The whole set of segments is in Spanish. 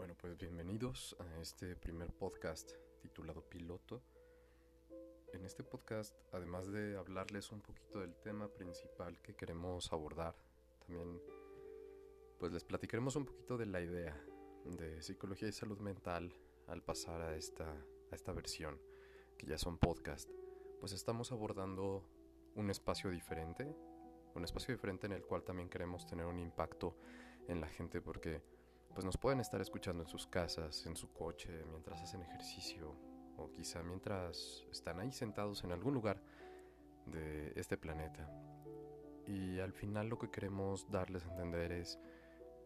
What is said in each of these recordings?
Bueno, pues bienvenidos a este primer podcast titulado Piloto. En este podcast, además de hablarles un poquito del tema principal que queremos abordar, también pues les platicaremos un poquito de la idea de psicología y salud mental al pasar a esta, a esta versión, que ya son podcast. Pues estamos abordando un espacio diferente, un espacio diferente en el cual también queremos tener un impacto en la gente porque pues nos pueden estar escuchando en sus casas, en su coche, mientras hacen ejercicio o quizá mientras están ahí sentados en algún lugar de este planeta. Y al final lo que queremos darles a entender es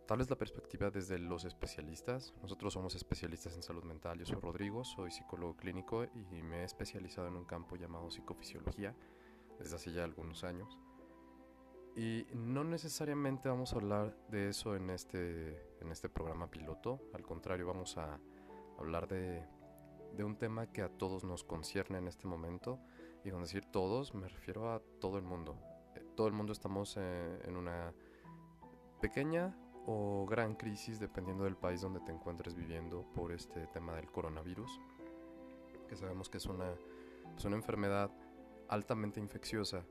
darles la perspectiva desde los especialistas. Nosotros somos especialistas en salud mental. Yo soy Rodrigo, soy psicólogo clínico y me he especializado en un campo llamado psicofisiología desde hace ya algunos años. Y no necesariamente vamos a hablar de eso en este, en este programa piloto, al contrario vamos a hablar de, un tema que a todos nos concierne en este momento, y con decir todos me refiero a todo el mundo. Eh, todo el mundo estamos eh, en una pequeña o gran crisis dependiendo del país donde te encuentres viviendo por este tema del coronavirus, que sabemos que es una enfermedad altamente infecciosa,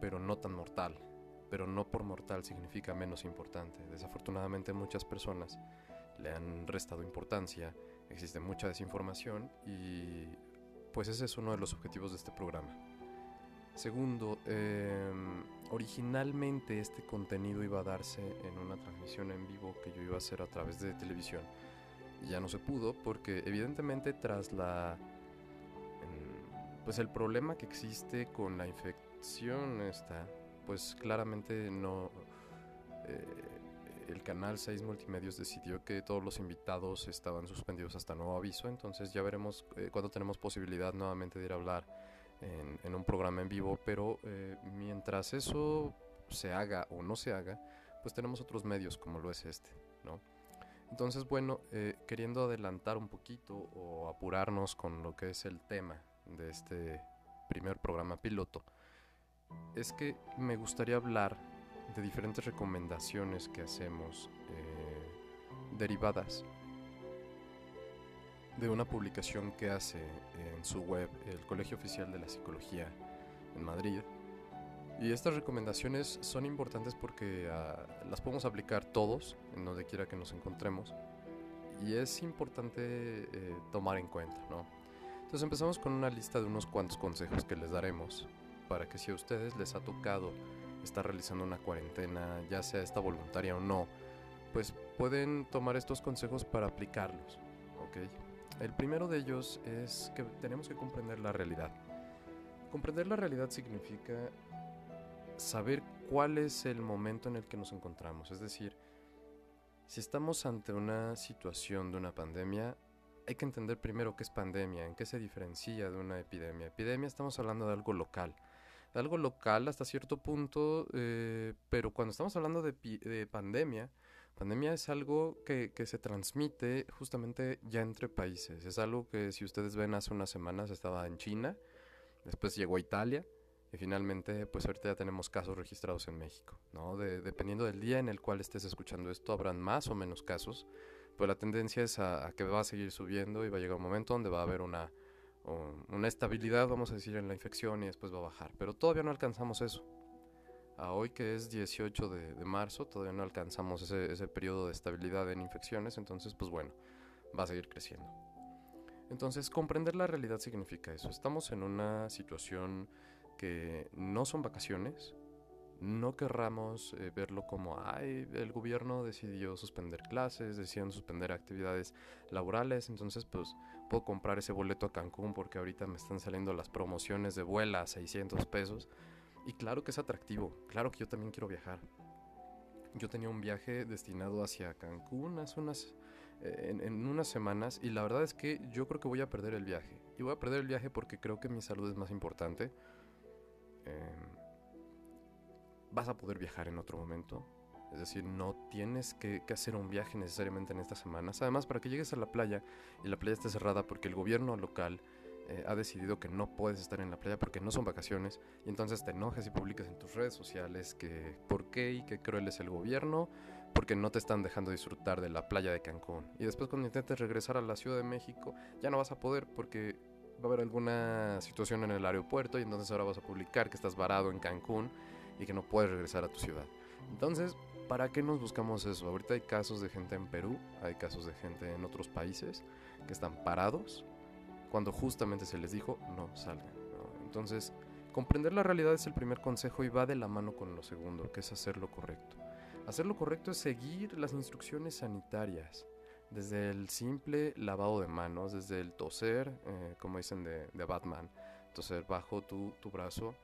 pero no tan mortal pero no por mortal significa menos importante. Desafortunadamente muchas personas le han restado importancia, existe mucha desinformación y pues ese es uno de los objetivos de este programa. Segundo, em, originalmente este contenido iba a darse en una transmisión en vivo que yo iba a hacer a través de televisión. Ya no se pudo porque evidentemente tras la em, pues el problema que existe con la infección está pues claramente no... Eh, el canal 6 Multimedios decidió que todos los invitados estaban suspendidos hasta nuevo aviso, entonces ya veremos eh, cuando tenemos posibilidad nuevamente de ir a hablar en, un programa en vivo, pero eh, mientras eso se haga o no se haga, pues tenemos otros medios como lo es este, ¿no? Entonces, bueno, queriendo adelantar un poquito o apurarnos con lo que es el tema de este primer programa piloto, es que me gustaría hablar de diferentes recomendaciones que hacemos eh, derivadas de una publicación que hace en su web el Colegio Oficial de la Psicología en Madrid. Y estas recomendaciones son importantes porque ah, las podemos aplicar todos, en donde quiera que nos encontremos. Y es importante eh, tomar en cuenta, ¿no? Entonces empezamos con una lista de unos cuantos consejos que les daremos para que si a ustedes les ha tocado estar realizando una cuarentena, ya sea esta voluntaria o no, pues pueden tomar estos consejos para aplicarlos. ¿ok? El primero de ellos es que tenemos que comprender la realidad. Comprender la realidad significa saber cuál es el momento en el que nos encontramos. Es decir, si estamos ante una situación de una pandemia, hay que entender primero qué es pandemia, en qué se diferencia de una epidemia. Epidemia estamos hablando de algo local algo local hasta cierto punto, eh, pero cuando estamos hablando de, pandemia, pandemia es algo que, que, se transmite justamente ya entre países. Es algo que si ustedes ven hace unas semanas estaba en China, después llegó a Italia y finalmente pues ahorita ya tenemos casos registrados en México. ¿no? dependiendo del día en el cual estés escuchando esto, habrán más o menos casos, pero la tendencia es a que va a seguir subiendo y va a llegar un momento donde va a haber una una estabilidad, vamos a decir, en la infección y después va a bajar. Pero todavía no alcanzamos eso. A hoy que es 18 de, marzo, todavía no alcanzamos ese, ese periodo de estabilidad en infecciones, entonces pues bueno, va a seguir creciendo. Entonces, comprender la realidad significa eso. Estamos en una situación que no son vacaciones, no querramos eh, verlo como, ay, el gobierno decidió suspender clases, decidieron suspender actividades laborales, entonces pues puedo comprar ese boleto a Cancún porque ahorita me están saliendo las promociones de vuela a 600 pesos. Y claro que es atractivo, claro que yo también quiero viajar. Yo tenía un viaje destinado hacia Cancún hace unas, eh, en, unas semanas y la verdad es que yo creo que voy a perder el viaje. Y voy a perder el viaje porque creo que mi salud es más importante. Eh, vas a poder viajar en otro momento. Es decir, no tienes que, hacer un viaje necesariamente en estas semanas. Además, para que llegues a la playa y la playa esté cerrada porque el gobierno local eh, ha decidido que no puedes estar en la playa porque no son vacaciones y entonces te enojas y publicas en tus redes sociales que por qué y qué cruel es el gobierno porque no te están dejando disfrutar de la playa de Cancún. Y después cuando intentes regresar a la Ciudad de México, ya no vas a poder porque va a haber alguna situación en el aeropuerto y entonces ahora vas a publicar que estás varado en Cancún y que no puedes regresar a tu ciudad. Entonces, ¿para qué nos buscamos eso? Ahorita hay casos de gente en Perú, hay casos de gente en otros países que están parados cuando justamente se les dijo no salgan. Entonces, comprender la realidad es el primer consejo y va de la mano con lo segundo, que es hacer lo correcto. Hacer lo correcto es seguir las instrucciones sanitarias, desde el simple lavado de manos, desde el toser, eh, como dicen de, Batman, toser bajo tu, tu brazo,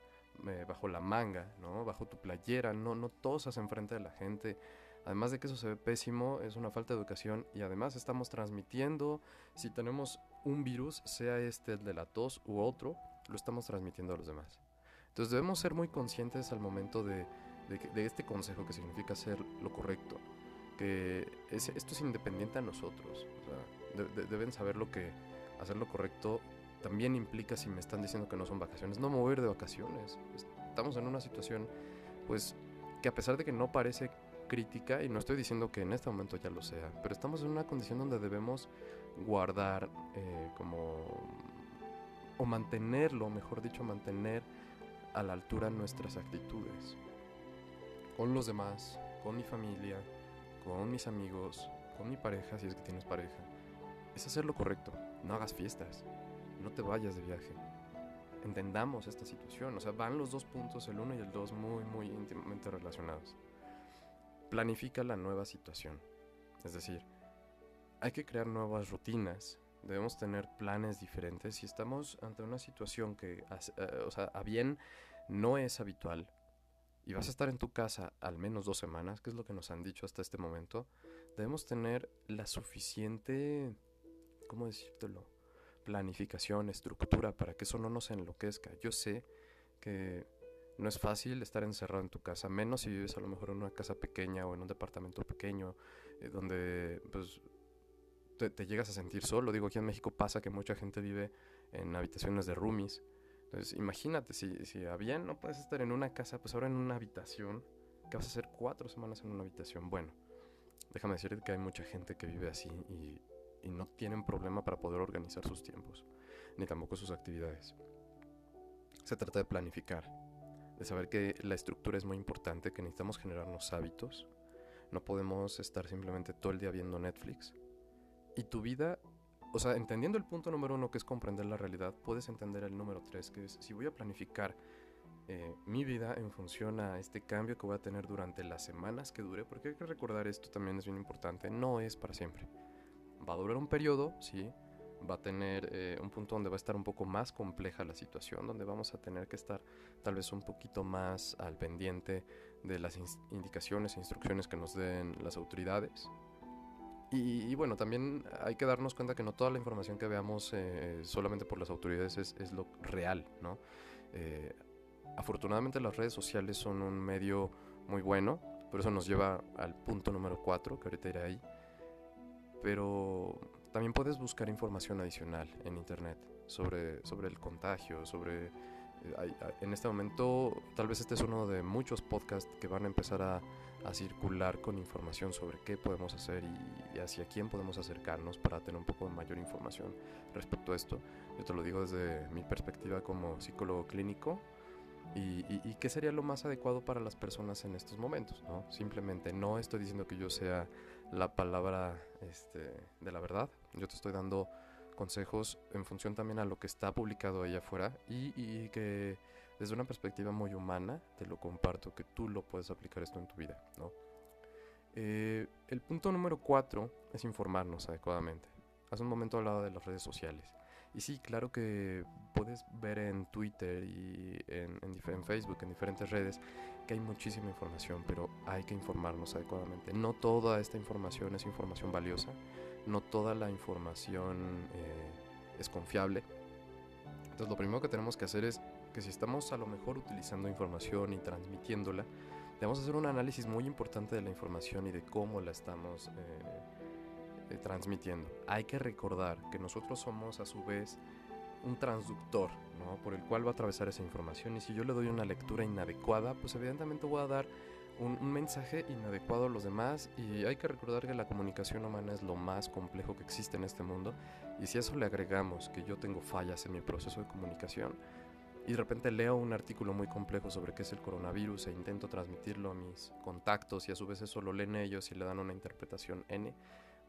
eh, bajo la manga, ¿no? bajo tu playera, no, no tosas enfrente de la gente. Además de que eso se ve pésimo, es una falta de educación y además estamos transmitiendo, si tenemos un virus, sea este el de la tos u otro, lo estamos transmitiendo a los demás. Entonces debemos ser muy conscientes al momento de, de, este consejo que significa hacer lo correcto, que esto es independiente a nosotros. deben saber lo que hacer lo correcto también implica si me están diciendo que no son vacaciones, no mover de vacaciones. Estamos en una situación, pues, que a pesar de que no parece crítica, y no estoy diciendo que en este momento ya lo sea, pero estamos en una condición donde debemos guardar eh, como o mantenerlo, mejor dicho, mantener a la altura nuestras actitudes con los demás, con mi familia, con mis amigos, con mi pareja, si es que tienes pareja. Es hacer lo correcto, no hagas fiestas, no te vayas de viaje. Entendamos esta situación, o sea, van los dos puntos, el uno y el dos, muy, muy íntimamente relacionados. Planifica la nueva situación, es decir, hay que crear nuevas rutinas, debemos tener planes diferentes. Si estamos ante una situación que, eh, o sea, a bien no es habitual y vas a estar en tu casa al menos dos semanas, que es lo que nos han dicho hasta este momento, debemos tener la suficiente, ¿cómo decírtelo? Planificación, estructura para que eso no nos enloquezca. Yo sé que no es fácil estar encerrado en tu casa, menos si vives a lo mejor en una casa pequeña o en un departamento pequeño, eh, donde pues te, llegas a sentir solo. Digo, aquí en México pasa que mucha gente vive en habitaciones de roomies. Entonces, imagínate, si, si a bien no puedes estar en una casa, pues ahora en una habitación, que vas a hacer cuatro semanas en una habitación. Bueno, déjame decirte que hay mucha gente que vive así y, y no tienen problema para poder organizar sus tiempos, ni tampoco sus actividades. Se trata de planificar, de saber que la estructura es muy importante, que necesitamos generarnos hábitos. No podemos estar simplemente todo el día viendo Netflix y tu vida, o sea, entendiendo el punto número uno que es comprender la realidad, puedes entender el número tres, que es si voy a planificar eh, mi vida en función a este cambio que voy a tener durante las semanas que dure, porque hay que recordar esto también es bien importante, no es para siempre. Va a durar un periodo, sí, va a tener eh, un punto donde va a estar un poco más compleja la situación, donde vamos a tener que estar tal vez un poquito más al pendiente de las indicaciones e instrucciones que nos den las autoridades, y, bueno, también hay que darnos cuenta que no toda la información que veamos eh, solamente por las autoridades es, lo real, ¿no? Eh, afortunadamente las redes sociales son un medio muy bueno, por eso nos lleva al punto número 4, que ahorita iré ahí. Pero también puedes buscar información adicional en internet sobre, sobre el contagio, sobre... Eh, en este momento, tal vez este es uno de muchos podcasts que van a empezar a a circular con información sobre qué podemos hacer y, hacia quién podemos acercarnos para tener un poco de mayor información respecto a esto. Yo te lo digo desde mi perspectiva como psicólogo clínico y, qué sería lo más adecuado para las personas en estos momentos. ¿no? Simplemente no estoy diciendo que yo sea la palabra este, de la verdad, yo te estoy dando consejos en función también a lo que está publicado ahí afuera y, y que desde una perspectiva muy humana, te lo comparto, que tú lo puedes aplicar esto en tu vida, ¿no? Eh, el punto número cuatro es informarnos adecuadamente. Hace un momento hablaba de las redes sociales. Y sí, claro que puedes ver en Twitter y en, en, Facebook, en diferentes redes, que hay muchísima información, pero hay que informarnos adecuadamente. No toda esta información es información valiosa, no toda la información eh, es confiable. Entonces lo primero que tenemos que hacer es que si estamos a lo mejor utilizando información y transmitiéndola, debemos hacer un análisis muy importante de la información y de cómo la estamos eh, eh, transmitiendo. Hay que recordar que nosotros somos a su vez un transductor, ¿no? Por el cual va a atravesar esa información y si yo le doy una lectura inadecuada, pues evidentemente voy a dar un, un, mensaje inadecuado a los demás y hay que recordar que la comunicación humana es lo más complejo que existe en este mundo y si a eso le agregamos que yo tengo fallas en mi proceso de comunicación y de repente leo un artículo muy complejo sobre qué es el coronavirus e intento transmitirlo a mis contactos y a su vez eso lo leen ellos y le dan una interpretación N,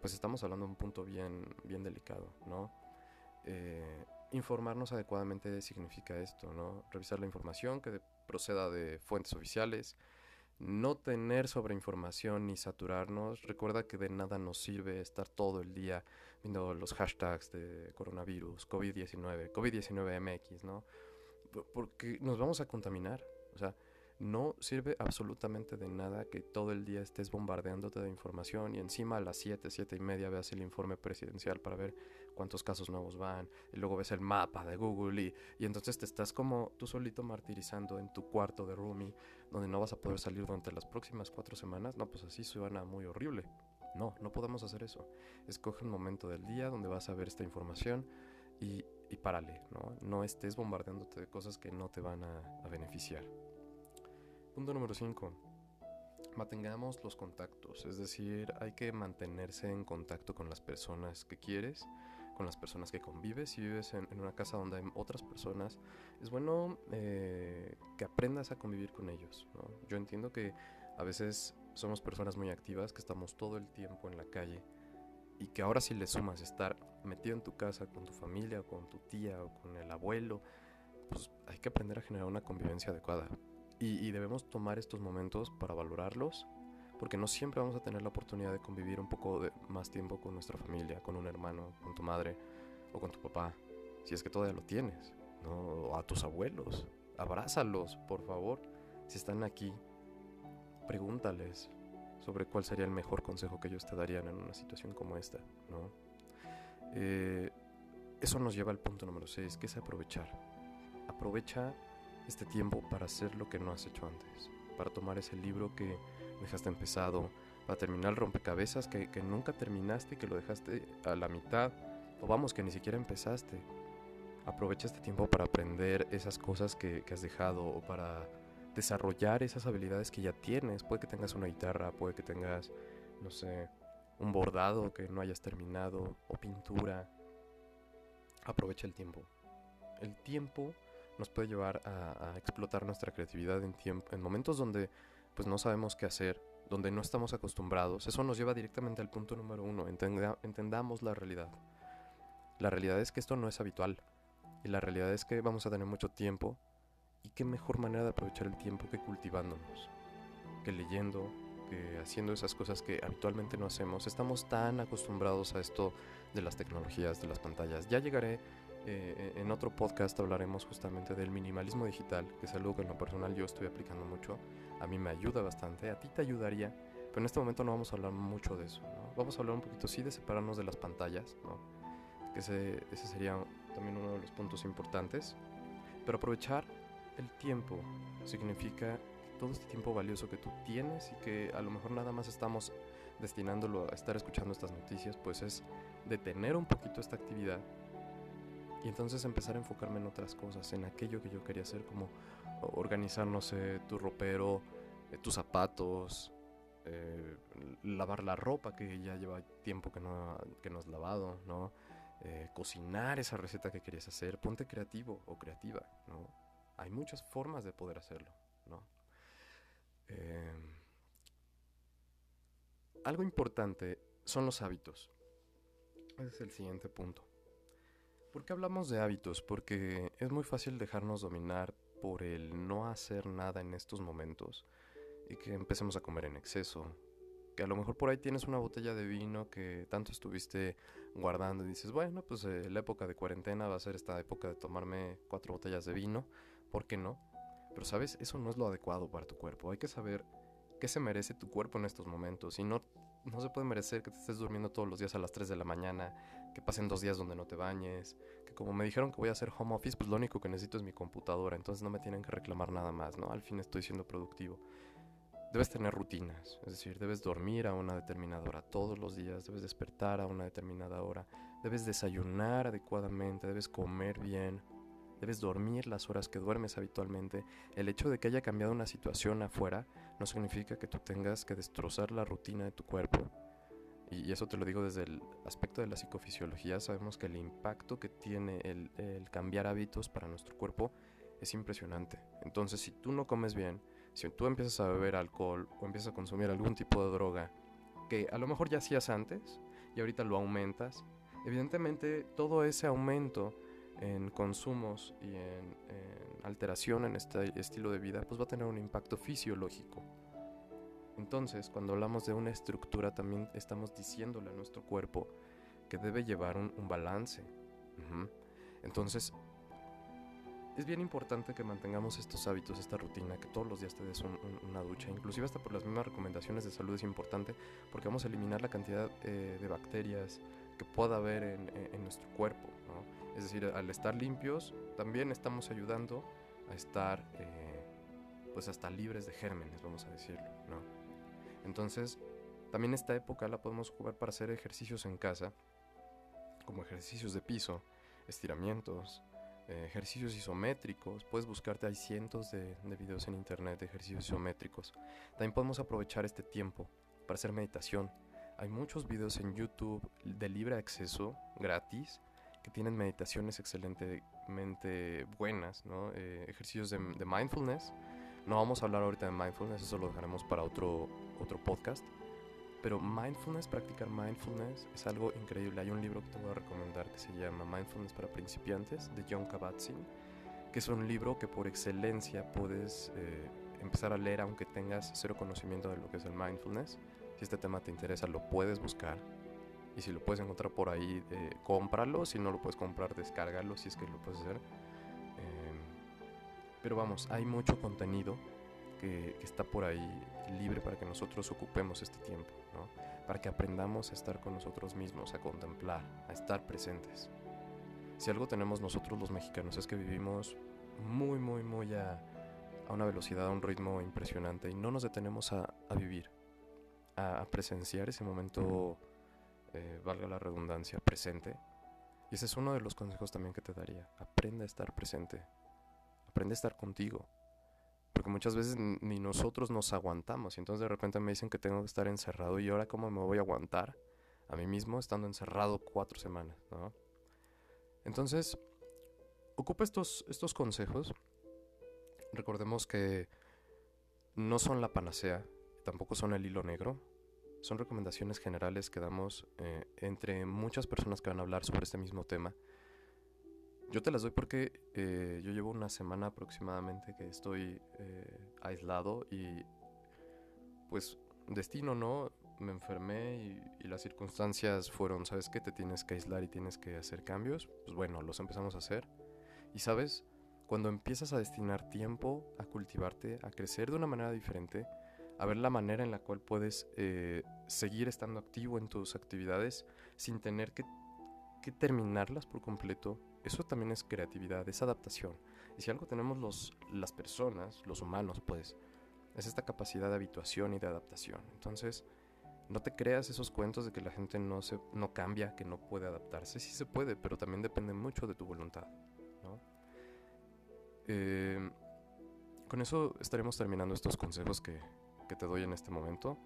pues estamos hablando de un punto bien, bien delicado, ¿no? Eh, informarnos adecuadamente significa esto, ¿no? Revisar la información que proceda de fuentes oficiales, no tener sobreinformación ni saturarnos. Recuerda que de nada nos sirve estar todo el día viendo los hashtags de coronavirus, COVID-19, COVID-19MX, ¿no? Porque nos vamos a contaminar. O sea, no sirve absolutamente de nada que todo el día estés bombardeándote de información y encima a las 7, 7 y media veas el informe presidencial para ver cuántos casos nuevos van y luego ves el mapa de Google y, y entonces te estás como tú solito martirizando en tu cuarto de roomie donde no vas a poder salir durante las próximas cuatro semanas. No, pues así suena muy horrible. No, no podemos hacer eso. Escoge un momento del día donde vas a ver esta información y, y párale, ¿no? No estés bombardeándote de cosas que no te van a, a beneficiar. Punto número 5. Mantengamos los contactos, es decir, hay que mantenerse en contacto con las personas que quieres, con las personas que convives. Si vives en, una casa donde hay otras personas, es bueno eh, que aprendas a convivir con ellos. Yo entiendo que a veces somos personas muy activas, que estamos todo el tiempo en la calle y que ahora si le sumas estar metido en tu casa con tu familia o con tu tía o con el abuelo, pues hay que aprender a generar una convivencia adecuada. Y, debemos tomar estos momentos para valorarlos, porque no siempre vamos a tener la oportunidad de convivir un poco más tiempo con nuestra familia, con un hermano, con tu madre o con tu papá, si es que todavía lo tienes, ¿no? o a tus abuelos. Abrázalos, por favor. Si están aquí, pregúntales sobre cuál sería el mejor consejo que ellos te darían en una situación como esta, ¿no? Eh, eso nos lleva al punto número 6, que es aprovechar. Aprovecha este tiempo para hacer lo que no has hecho antes, para tomar ese libro que dejaste empezado, para terminar el rompecabezas que, nunca terminaste y que lo dejaste a la mitad, o vamos, que ni siquiera empezaste. Aprovecha este tiempo para aprender esas cosas que, que has dejado o para desarrollar esas habilidades que ya tienes. Puede que tengas una guitarra, puede que tengas, no sé, un bordado que no hayas terminado o pintura. Aprovecha el tiempo. El tiempo nos puede llevar a, explotar nuestra creatividad en, tiempo, en momentos donde pues no sabemos qué hacer, donde no estamos acostumbrados. Eso nos lleva directamente al punto número uno. Entenda, entendamos la realidad. La realidad es que esto no es habitual. Y la realidad es que vamos a tener mucho tiempo. Y qué mejor manera de aprovechar el tiempo que cultivándonos, que leyendo, que haciendo esas cosas que habitualmente no hacemos. Estamos tan acostumbrados a esto de las tecnologías, de las pantallas. Ya llegaré eh, en otro podcast hablaremos justamente del minimalismo digital, que es algo que en lo personal yo estoy aplicando mucho. A mí me ayuda bastante, a ti te ayudaría, pero en este momento no vamos a hablar mucho de eso. ¿no? Vamos a hablar un poquito sí de separarnos de las pantallas, ¿no? que ese, ese sería también uno de los puntos importantes. Pero aprovechar el tiempo significa todo este tiempo valioso que tú tienes y que a lo mejor nada más estamos destinándolo a estar escuchando estas noticias, pues es detener un poquito esta actividad y entonces empezar a enfocarme en otras cosas, en aquello que yo quería hacer, como organizar, no sé, tu ropero, eh, tus zapatos, eh, lavar la ropa que ya lleva tiempo que no, que no has lavado, ¿no? Eh, cocinar esa receta que querías hacer, ponte creativo o creativa, ¿no? Hay muchas formas de poder hacerlo, ¿no? algo importante son los hábitos. Ese es el siguiente punto. ¿Por qué hablamos de hábitos? Porque es muy fácil dejarnos dominar por el no hacer nada en estos momentos y que empecemos a comer en exceso. Que a lo mejor por ahí tienes una botella de vino que tanto estuviste guardando y dices, bueno, pues eh, la época de cuarentena va a ser esta época de tomarme cuatro botellas de vino, ¿por qué no? Pero sabes, eso no es lo adecuado para tu cuerpo. Hay que saber qué se merece tu cuerpo en estos momentos y no, no se puede merecer que te estés durmiendo todos los días a las 3 de la mañana que pasen dos días donde no te bañes, que como me dijeron que voy a hacer home office, pues lo único que necesito es mi computadora, entonces no me tienen que reclamar nada más, ¿no? Al fin estoy siendo productivo. Debes tener rutinas, es decir, debes dormir a una determinada hora todos los días, debes despertar a una determinada hora, debes desayunar adecuadamente, debes comer bien, debes dormir las horas que duermes habitualmente. El hecho de que haya cambiado una situación afuera no significa que tú tengas que destrozar la rutina de tu cuerpo. Y eso te lo digo desde el aspecto de la psicofisiología. Sabemos que el impacto que tiene el, el cambiar hábitos para nuestro cuerpo es impresionante. Entonces, si tú no comes bien, si tú empiezas a beber alcohol o empiezas a consumir algún tipo de droga que a lo mejor ya hacías antes y ahorita lo aumentas, evidentemente todo ese aumento en consumos y en, alteración en este estilo de vida, pues va a tener un impacto fisiológico. Entonces, cuando hablamos de una estructura, también estamos diciéndole a nuestro cuerpo que debe llevar un, balance. Entonces, es bien importante que mantengamos estos hábitos, esta rutina, que todos los días te des una ducha, inclusive hasta por las mismas recomendaciones de salud es importante, porque vamos a eliminar la cantidad eh, de bacterias que pueda haber en, nuestro cuerpo. Es decir, al estar limpios, también estamos ayudando a estar, eh, pues hasta libres de gérmenes, vamos a decirlo. Entonces, también esta época la podemos jugar para hacer ejercicios en casa, como ejercicios de piso, estiramientos, eh, ejercicios isométricos. Puedes buscarte, hay cientos de, videos en internet de ejercicios isométricos. También podemos aprovechar este tiempo para hacer meditación. Hay muchos videos en YouTube de libre acceso, gratis, que tienen meditaciones excelentemente buenas, ¿no? Eh, ejercicios de, de, mindfulness. No vamos a hablar ahorita de mindfulness, eso lo dejaremos para otro, otro podcast. Pero mindfulness, practicar mindfulness es algo increíble. Hay un libro que te voy a recomendar que se llama Mindfulness para principiantes de John Kabat-Zinn, que es un libro que por excelencia puedes eh, empezar a leer aunque tengas cero conocimiento de lo que es el mindfulness. Si este tema te interesa, lo puedes buscar. Y si lo puedes encontrar por ahí, eh, cómpralo. Si no lo puedes comprar, descárgalo si es que lo puedes hacer. Em, pero vamos, hay mucho contenido que, está por ahí libre para que nosotros ocupemos este tiempo, ¿no? para que aprendamos a estar con nosotros mismos, a contemplar, a estar presentes. Si algo tenemos nosotros los mexicanos es que vivimos muy, muy, muy a, a una velocidad, a un ritmo impresionante y no nos detenemos a, a vivir, a, presenciar ese momento, eh, valga la redundancia, presente. Y ese es uno de los consejos también que te daría. Aprende a estar presente. Aprende a estar contigo porque muchas veces ni nosotros nos aguantamos y entonces de repente me dicen que tengo que estar encerrado y ahora cómo me voy a aguantar a mí mismo estando encerrado cuatro semanas, ¿no? Entonces, ocupa estos, estos consejos. Recordemos que no son la panacea, tampoco son el hilo negro. Son recomendaciones generales que damos eh, entre muchas personas que van a hablar sobre este mismo tema yo te las doy porque eh, yo llevo una semana aproximadamente que estoy eh, aislado y pues destino, ¿no? Me enfermé y, las circunstancias fueron, ¿sabes qué? Te tienes que aislar y tienes que hacer cambios. Pues bueno, los empezamos a hacer. Y sabes, cuando empiezas a destinar tiempo a cultivarte, a crecer de una manera diferente, a ver la manera en la cual puedes eh, seguir estando activo en tus actividades sin tener que, terminarlas por completo, eso también es creatividad, es adaptación. Y si algo tenemos los, las personas, los humanos, pues, es esta capacidad de habituación y de adaptación. Entonces, no te creas esos cuentos de que la gente no, se, no cambia, que no puede adaptarse. Sí se puede, pero también depende mucho de tu voluntad. Eh, con eso estaremos terminando estos consejos que, que, te doy en este momento.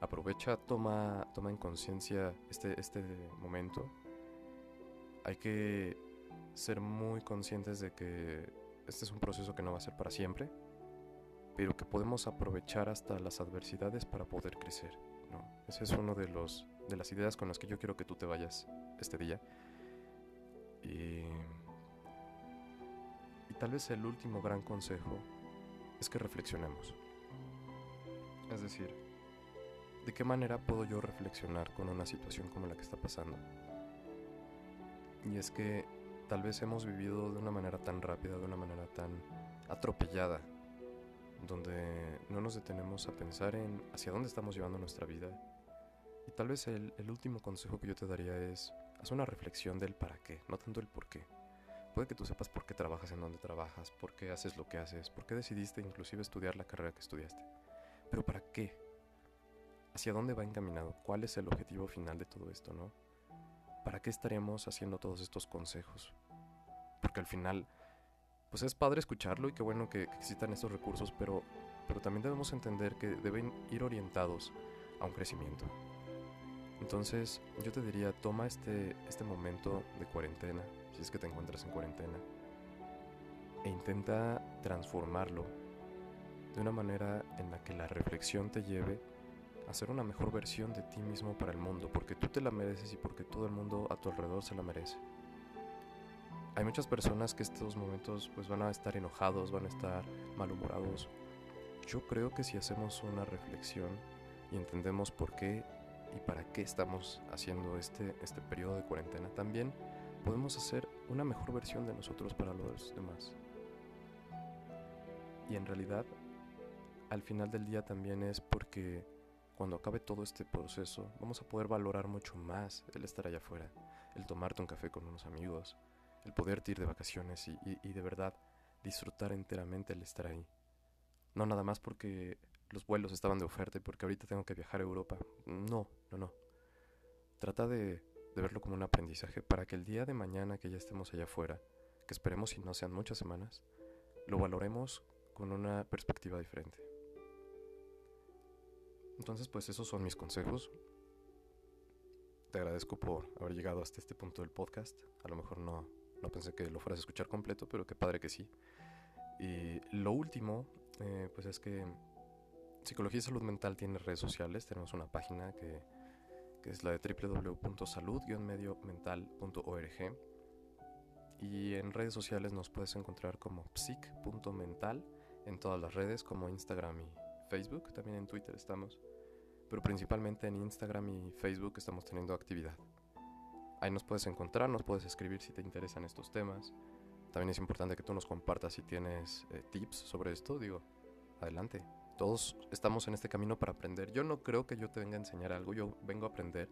Aprovecha, toma, toma en conciencia este, este momento. Hay que ser muy conscientes de que este es un proceso que no va a ser para siempre, pero que podemos aprovechar hasta las adversidades para poder crecer. ¿no? Ese es uno de, los, de las ideas con las que yo quiero que tú te vayas este día. Y, y tal vez el último gran consejo es que reflexionemos. Es decir, ¿de qué manera puedo yo reflexionar con una situación como la que está pasando? Y es que tal vez hemos vivido de una manera tan rápida, de una manera tan atropellada, donde no nos detenemos a pensar en hacia dónde estamos llevando nuestra vida. Y tal vez el, último consejo que yo te daría es, haz una reflexión del para qué, no tanto el por qué. Puede que tú sepas por qué trabajas en donde trabajas, por qué haces lo que haces, por qué decidiste inclusive estudiar la carrera que estudiaste. Pero ¿para qué? ¿Hacia dónde va encaminado? ¿Cuál es el objetivo final de todo esto, no? ¿para qué estaremos haciendo todos estos consejos? Porque al final pues es padre escucharlo y qué bueno que, existan estos recursos, pero, pero también debemos entender que deben ir orientados a un crecimiento. Entonces yo te diría, toma este, este momento de cuarentena, si es que te encuentras en cuarentena, e intenta transformarlo de una manera en la que la reflexión te lleve a ser una mejor versión de ti mismo para el mundo, porque tú te la mereces y porque todo el mundo a tu alrededor se la merece hay muchas personas que estos momentos pues van a estar enojados, van a estar malhumorados. Yo creo que si hacemos una reflexión y entendemos por qué y para qué estamos haciendo este, este periodo de cuarentena, también podemos hacer una mejor versión de nosotros para los demás. Y en realidad, al final del día también es porque cuando acabe todo este proceso, vamos a poder valorar mucho más el estar allá afuera, el tomarte un café con unos amigos, el poder ir de vacaciones y, de verdad disfrutar enteramente el estar ahí. No nada más porque los vuelos estaban de oferta y porque ahorita tengo que viajar a Europa. No, no, no. Trata de, de verlo como un aprendizaje para que el día de mañana que ya estemos allá afuera, que esperemos si no sean muchas semanas, lo valoremos con una perspectiva diferente. Entonces, pues esos son mis consejos. Te agradezco por haber llegado hasta este punto del podcast. A lo mejor no, no pensé que lo fueras a escuchar completo, pero qué padre que sí. Y lo último, eh, pues es que Psicología y Salud Mental tiene redes sociales. Tenemos una página que, que es la de www.salud-mediomental.org. Y en redes sociales nos puedes encontrar como psic.mental en todas las redes, como Instagram y Facebook. También en Twitter estamos. Pero principalmente en Instagram y Facebook estamos teniendo actividad. Ahí nos puedes encontrar, nos puedes escribir si te interesan estos temas. También es importante que tú nos compartas si tienes eh, tips sobre esto. Digo, adelante. Todos estamos en este camino para aprender. Yo no creo que yo te venga a enseñar algo, yo vengo a aprender.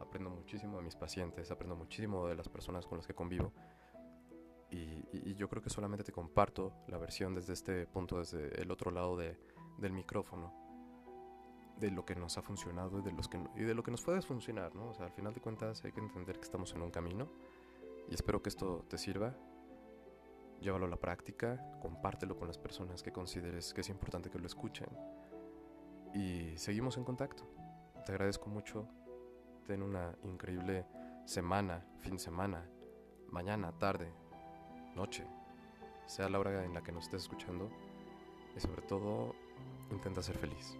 Aprendo muchísimo de mis pacientes, aprendo muchísimo de las personas con las que convivo. Y, yo creo que solamente te comparto la versión desde este punto, desde el otro lado del micrófono de lo que nos ha funcionado y de, los que, y de lo que nos puede funcionar, ¿no? O sea, al final de cuentas hay que entender que estamos en un camino y espero que esto te sirva. Llévalo a la práctica, compártelo con las personas que consideres que es importante que lo escuchen y seguimos en contacto. Te agradezco mucho. Ten una increíble semana, fin de semana, mañana, tarde, noche, sea la hora en la que nos estés escuchando y sobre todo intenta ser feliz.